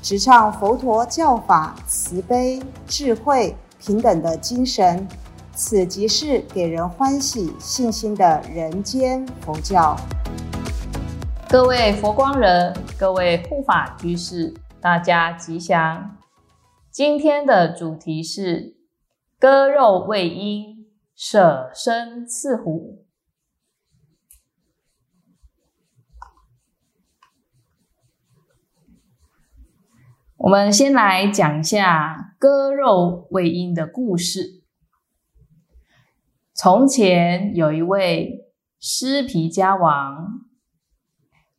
直唱佛陀教法慈悲、智慧、平等的精神。此即是给人欢喜、信心的人间佛教。各位佛光人，各位护法居士，大家吉祥。今天的主题是割肉喂鹰，舍身刺虎。我们先来讲一下割肉喂鹰的故事。从前有一位施皮迦王，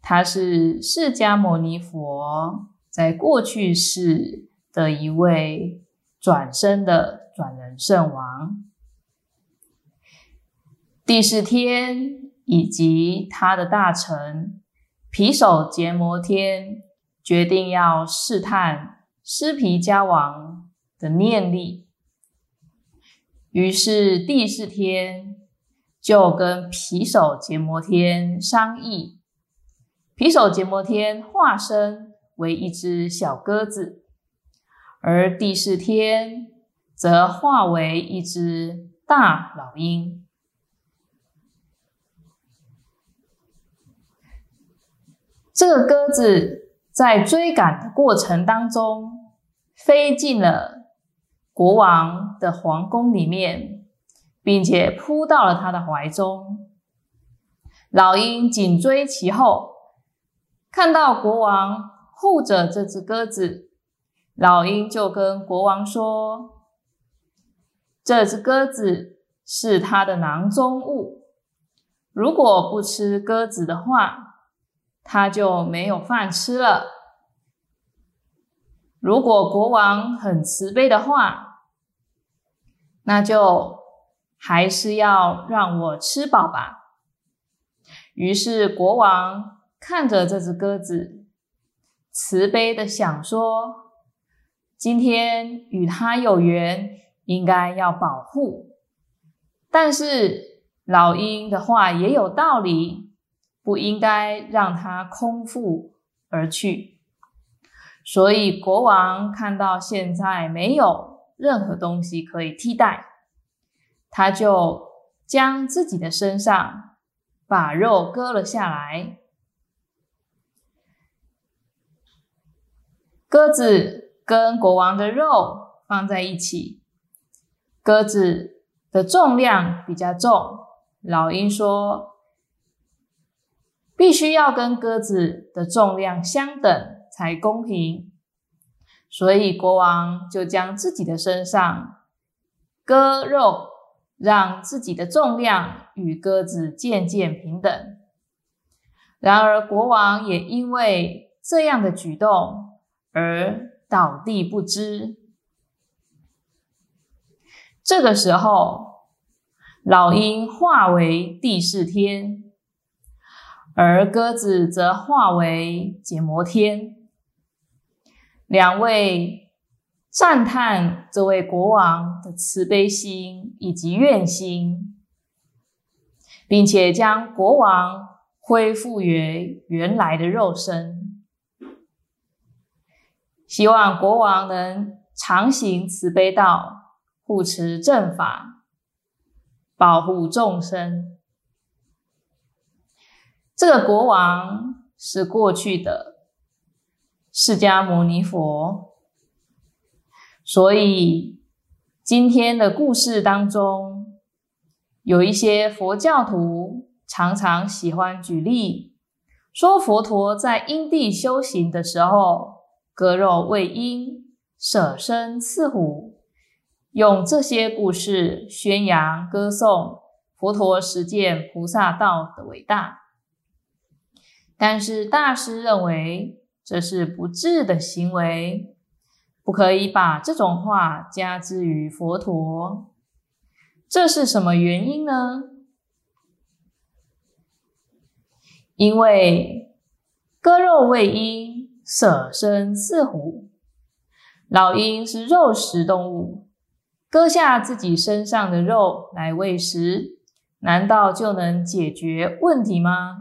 他是释迦牟尼佛在过去世的一位转生的转人圣王。第四天以及他的大臣皮首结摩天决定要试探施皮迦王的念力。于是第四天就跟皮首结摩天商议，皮首结摩天化身为一只小鸽子，而第四天则化为一只大老鹰。这个鸽子在追赶的过程当中，飞进了。国王的皇宫里面，并且扑到了他的怀中。老鹰紧追其后，看到国王护着这只鸽子，老鹰就跟国王说：“这只鸽子是他的囊中物，如果不吃鸽子的话，他就没有饭吃了。如果国王很慈悲的话，”那就还是要让我吃饱吧。于是国王看着这只鸽子，慈悲的想说：“今天与它有缘，应该要保护。但是老鹰的话也有道理，不应该让它空腹而去。所以国王看到现在没有。”任何东西可以替代，他就将自己的身上把肉割了下来。鸽子跟国王的肉放在一起，鸽子的重量比较重。老鹰说：“必须要跟鸽子的重量相等才公平。”所以国王就将自己的身上割肉，让自己的重量与鸽子渐渐平等。然而国王也因为这样的举动而倒地不支。这个时候，老鹰化为第四天，而鸽子则化为解摩天。两位赞叹这位国王的慈悲心以及愿心，并且将国王恢复为原来的肉身，希望国王能常行慈悲道，护持正法，保护众生。这个国王是过去的。释迦牟尼佛，所以今天的故事当中，有一些佛教徒常常喜欢举例，说佛陀在因地修行的时候，割肉喂鹰，舍身刺虎，用这些故事宣扬歌颂佛陀实践菩萨道的伟大。但是大师认为。这是不智的行为，不可以把这种话加之于佛陀。这是什么原因呢？因为割肉喂鹰，舍身饲虎。老鹰是肉食动物，割下自己身上的肉来喂食，难道就能解决问题吗？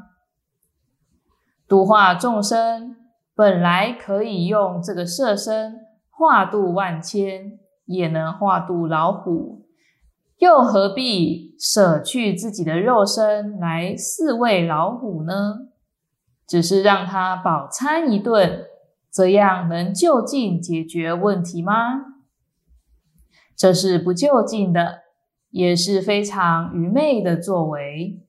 度化众生，本来可以用这个舍身化度万千，也能化度老虎，又何必舍去自己的肉身来饲喂老虎呢？只是让它饱餐一顿，这样能就近解决问题吗？这是不就近的，也是非常愚昧的作为。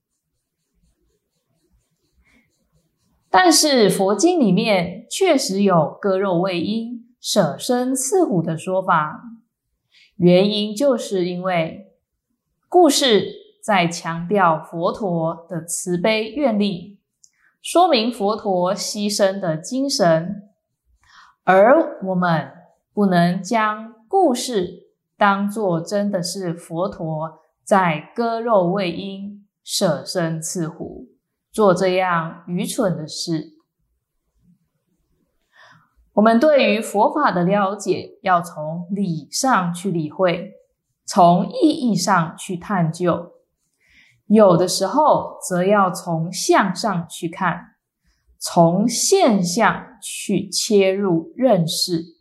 但是佛经里面确实有割肉喂鹰、舍身饲虎的说法，原因就是因为故事在强调佛陀的慈悲愿力，说明佛陀牺牲的精神，而我们不能将故事当作真的是佛陀在割肉喂鹰、舍身饲虎。做这样愚蠢的事，我们对于佛法的了解要从理上去理会，从意义上去探究；有的时候则要从相上去看，从现象去切入认识。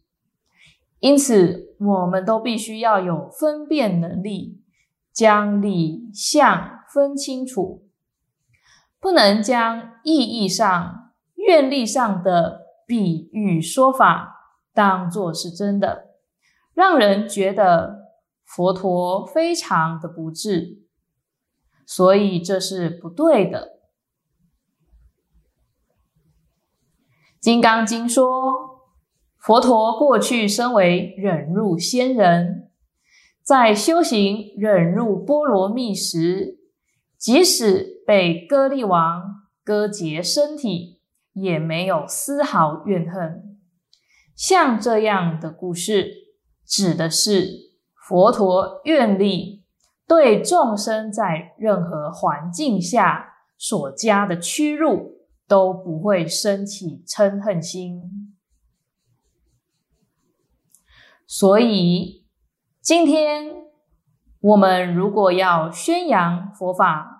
因此，我们都必须要有分辨能力，将理相分清楚。不能将意义上、愿力上的比喻说法当作是真的，让人觉得佛陀非常的不智，所以这是不对的。《金刚经》说，佛陀过去身为忍辱仙人，在修行忍辱波罗蜜时，即使被割利王割截身体，也没有丝毫怨恨。像这样的故事，指的是佛陀愿力对众生在任何环境下所加的屈辱，都不会升起嗔恨心。所以，今天我们如果要宣扬佛法，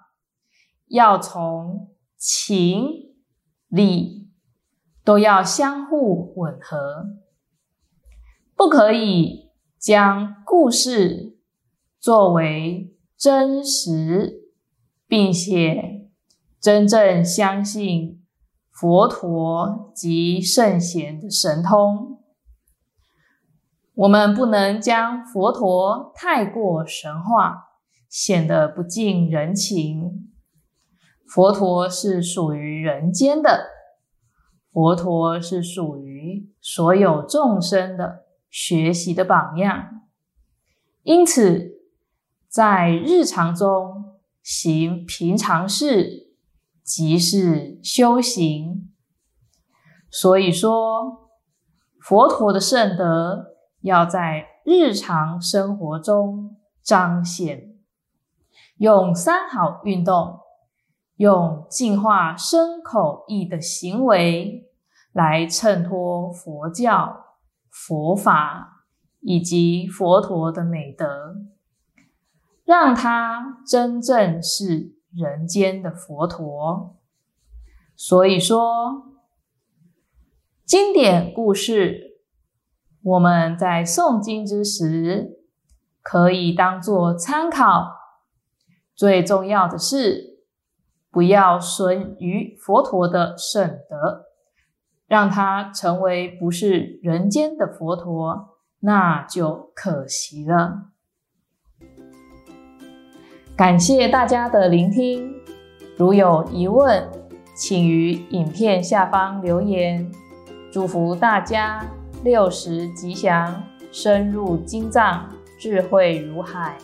要从情理都要相互吻合，不可以将故事作为真实，并且真正相信佛陀及圣贤的神通。我们不能将佛陀太过神化，显得不近人情。佛陀是属于人间的，佛陀是属于所有众生的学习的榜样。因此，在日常中行平常事，即是修行。所以说，佛陀的圣德要在日常生活中彰显，用三好运动。用净化身口意的行为来衬托佛教、佛法以及佛陀的美德，让他真正是人间的佛陀。所以说，经典故事，我们在诵经之时可以当做参考。最重要的是。不要损于佛陀的圣德，让他成为不是人间的佛陀，那就可惜了。感谢大家的聆听，如有疑问，请于影片下方留言。祝福大家六时吉祥，深入经藏，智慧如海。